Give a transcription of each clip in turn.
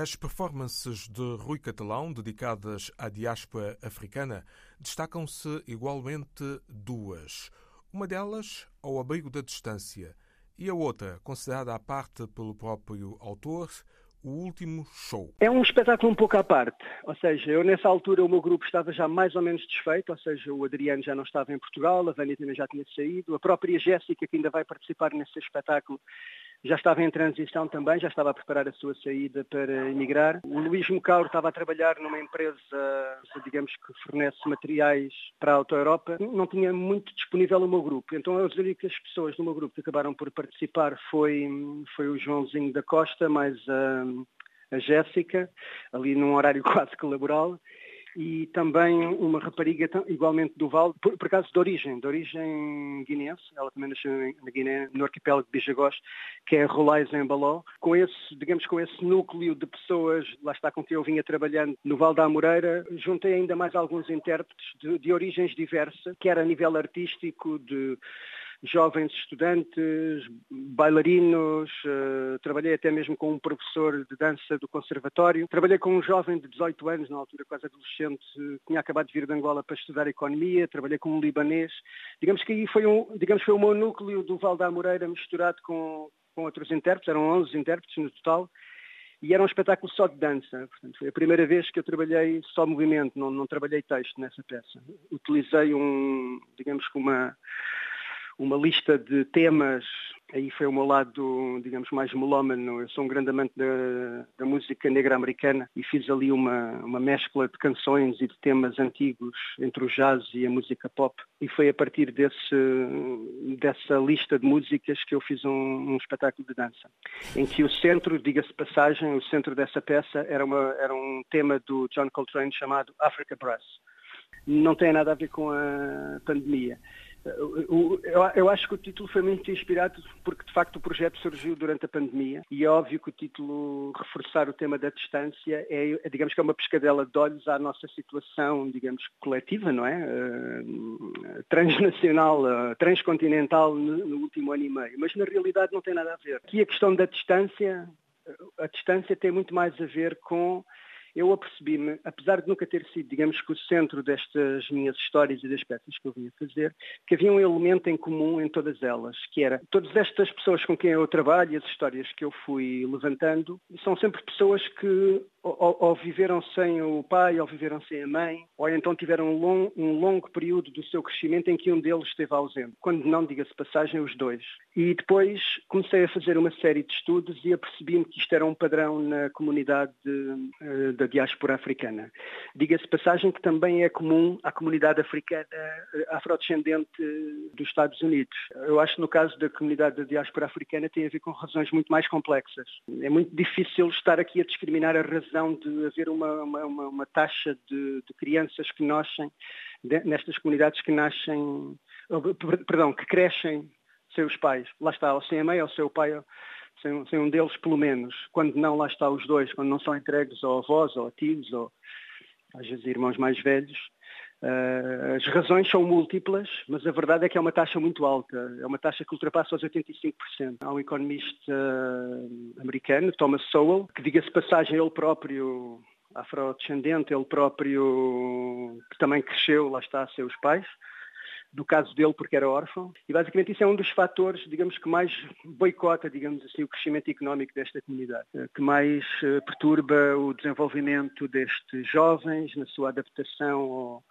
as performances de Rui Catalão dedicadas à diáspora africana destacam-se igualmente duas. Uma delas ao abrigo da distância e a outra, considerada à parte pelo próprio autor, o último show. É um espetáculo um pouco à parte, ou seja, eu nessa altura o meu grupo estava já mais ou menos desfeito, ou seja, o Adriano já não estava em Portugal, a Vânia também já tinha saído, a própria Jéssica que ainda vai participar nesse espetáculo já estava em transição também, já estava a preparar a sua saída para emigrar. O Luís Mocauro estava a trabalhar numa empresa, digamos, que fornece materiais para a Auto Europa. Não tinha muito disponível o meu grupo. Então as únicas pessoas do meu grupo que acabaram por participar foi, foi o Joãozinho da Costa, mais a, a Jéssica, ali num horário quase que laboral e também uma rapariga igualmente do Val, por, por acaso de origem, de origem guineense, ela também nasceu na Guiné, no arquipélago de Bijagós, que é Rolais em Baló, com esse, digamos, com esse núcleo de pessoas, lá está com quem eu vinha trabalhando no Val da Amoreira, juntei ainda mais alguns intérpretes de, de origens diversas, quer a nível artístico, de jovens estudantes, bailarinos, uh, trabalhei até mesmo com um professor de dança do conservatório, trabalhei com um jovem de 18 anos, na altura quase adolescente, que tinha acabado de vir de Angola para estudar economia, trabalhei com um libanês. Digamos que aí foi um, digamos foi o meu núcleo do Val da Moreira misturado com, com outros intérpretes, eram 11 intérpretes no total, e era um espetáculo só de dança. Portanto, foi a primeira vez que eu trabalhei só movimento, não, não trabalhei texto nessa peça. Utilizei um, digamos que uma uma lista de temas, aí foi o meu lado, digamos, mais melómano. Eu sou um grande amante da, da música negra americana e fiz ali uma, uma mescla de canções e de temas antigos entre o jazz e a música pop. E foi a partir desse, dessa lista de músicas que eu fiz um, um espetáculo de dança, em que o centro, diga-se passagem, o centro dessa peça era, uma, era um tema do John Coltrane chamado Africa Brass. Não tem nada a ver com a pandemia. Eu, acho que o título foi muito inspirado porque, de facto, o projeto surgiu durante a pandemia e é óbvio que o título, reforçar o tema da distância, é, é digamos que é uma pescadela de olhos à nossa situação, digamos, coletiva, não é? Uh, transnacional, uh, transcontinental no, no último ano e meio. Mas, na realidade, não tem nada a ver. Aqui a questão da distância, a distância tem muito mais a ver com eu apercebi-me, apesar de nunca ter sido, digamos que o centro destas minhas histórias e das peças que eu vinha fazer, que havia um elemento em comum em todas elas, que era todas estas pessoas com quem eu trabalho e as histórias que eu fui levantando, são sempre pessoas que ou, ou, viveram sem o pai, ou viveram sem a mãe, ou então tiveram um, um longo período do seu crescimento em que um deles esteve ausente. Quando não, diga-se passagem, os dois. E depois comecei a fazer uma série de estudos e apercebi-me que isto era um padrão na comunidade de, eh, da diáspora africana. Diga-se passagem que também é comum à comunidade africana eh, afrodescendente dos Estados Unidos. Eu acho que no caso da comunidade da diáspora africana tem a ver com razões muito mais complexas. É muito difícil estar aqui a discriminar a razão de haver uma, uma, uma taxa de, de, crianças que nascem, nestas comunidades que nascem, perdão, que crescem sem os pais. Lá está, ou sem a mãe ou sem o pai, sem, sem um deles pelo menos. Quando não, lá está os dois, quando não são entregues ou avós ou tios ou às vezes irmãos mais velhos. Uh, as razões são múltiplas, mas a verdade é que é uma taxa muito alta. É uma taxa que ultrapassa os 85%. Há um economista uh, americano, Thomas Sowell, que diga-se passagem, ele próprio afrodescendente, ele próprio que também cresceu, lá está, seus pais, do caso dele porque era órfão. E basicamente isso é um dos fatores, digamos, que mais boicota, digamos assim, o crescimento económico desta comunidade, eh, que mais perturba o desenvolvimento destes jovens na sua adaptação ao,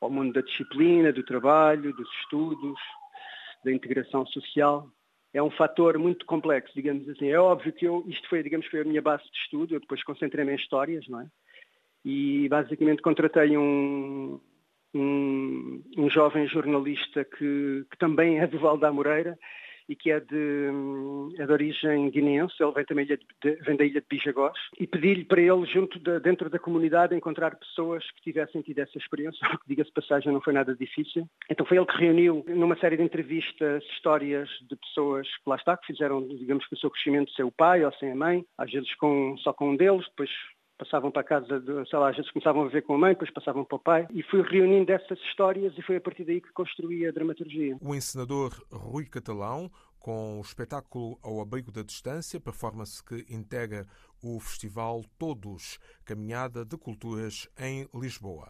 ao mundo da disciplina, do trabalho, dos estudos, da integração social. É um fator muito complexo, digamos assim. É óbvio que eu, isto foi, digamos, foi a minha base de estudo, eu depois concentrei-me em histórias, não é? E basicamente contratei um, um, um jovem jornalista que, que também é do Val da Moreira e que é de, é de origem guineense, ele vem também de, vem da ilha de Bijagós, e pedi-lhe para ele, junto de, dentro da comunidade, encontrar pessoas que tivessem tido essa experiência, que diga-se passagem, não foi nada difícil. Então foi ele que reuniu, numa série de entrevistas, histórias de pessoas que lá está, que fizeram, digamos que o seu crescimento sem o pai ou sem a mãe, às vezes com, só com um deles, depois passavam para a casa, de, sei lá, às vezes começavam a viver com a mãe, depois passavam para o pai, e fui reunindo essas histórias e foi a partir daí que construí a dramaturgia. O encenador Rui Catalão, com o espetáculo Ao Abrigo da Distância, performance que integra o Festival Todos, Caminhada de Culturas em Lisboa.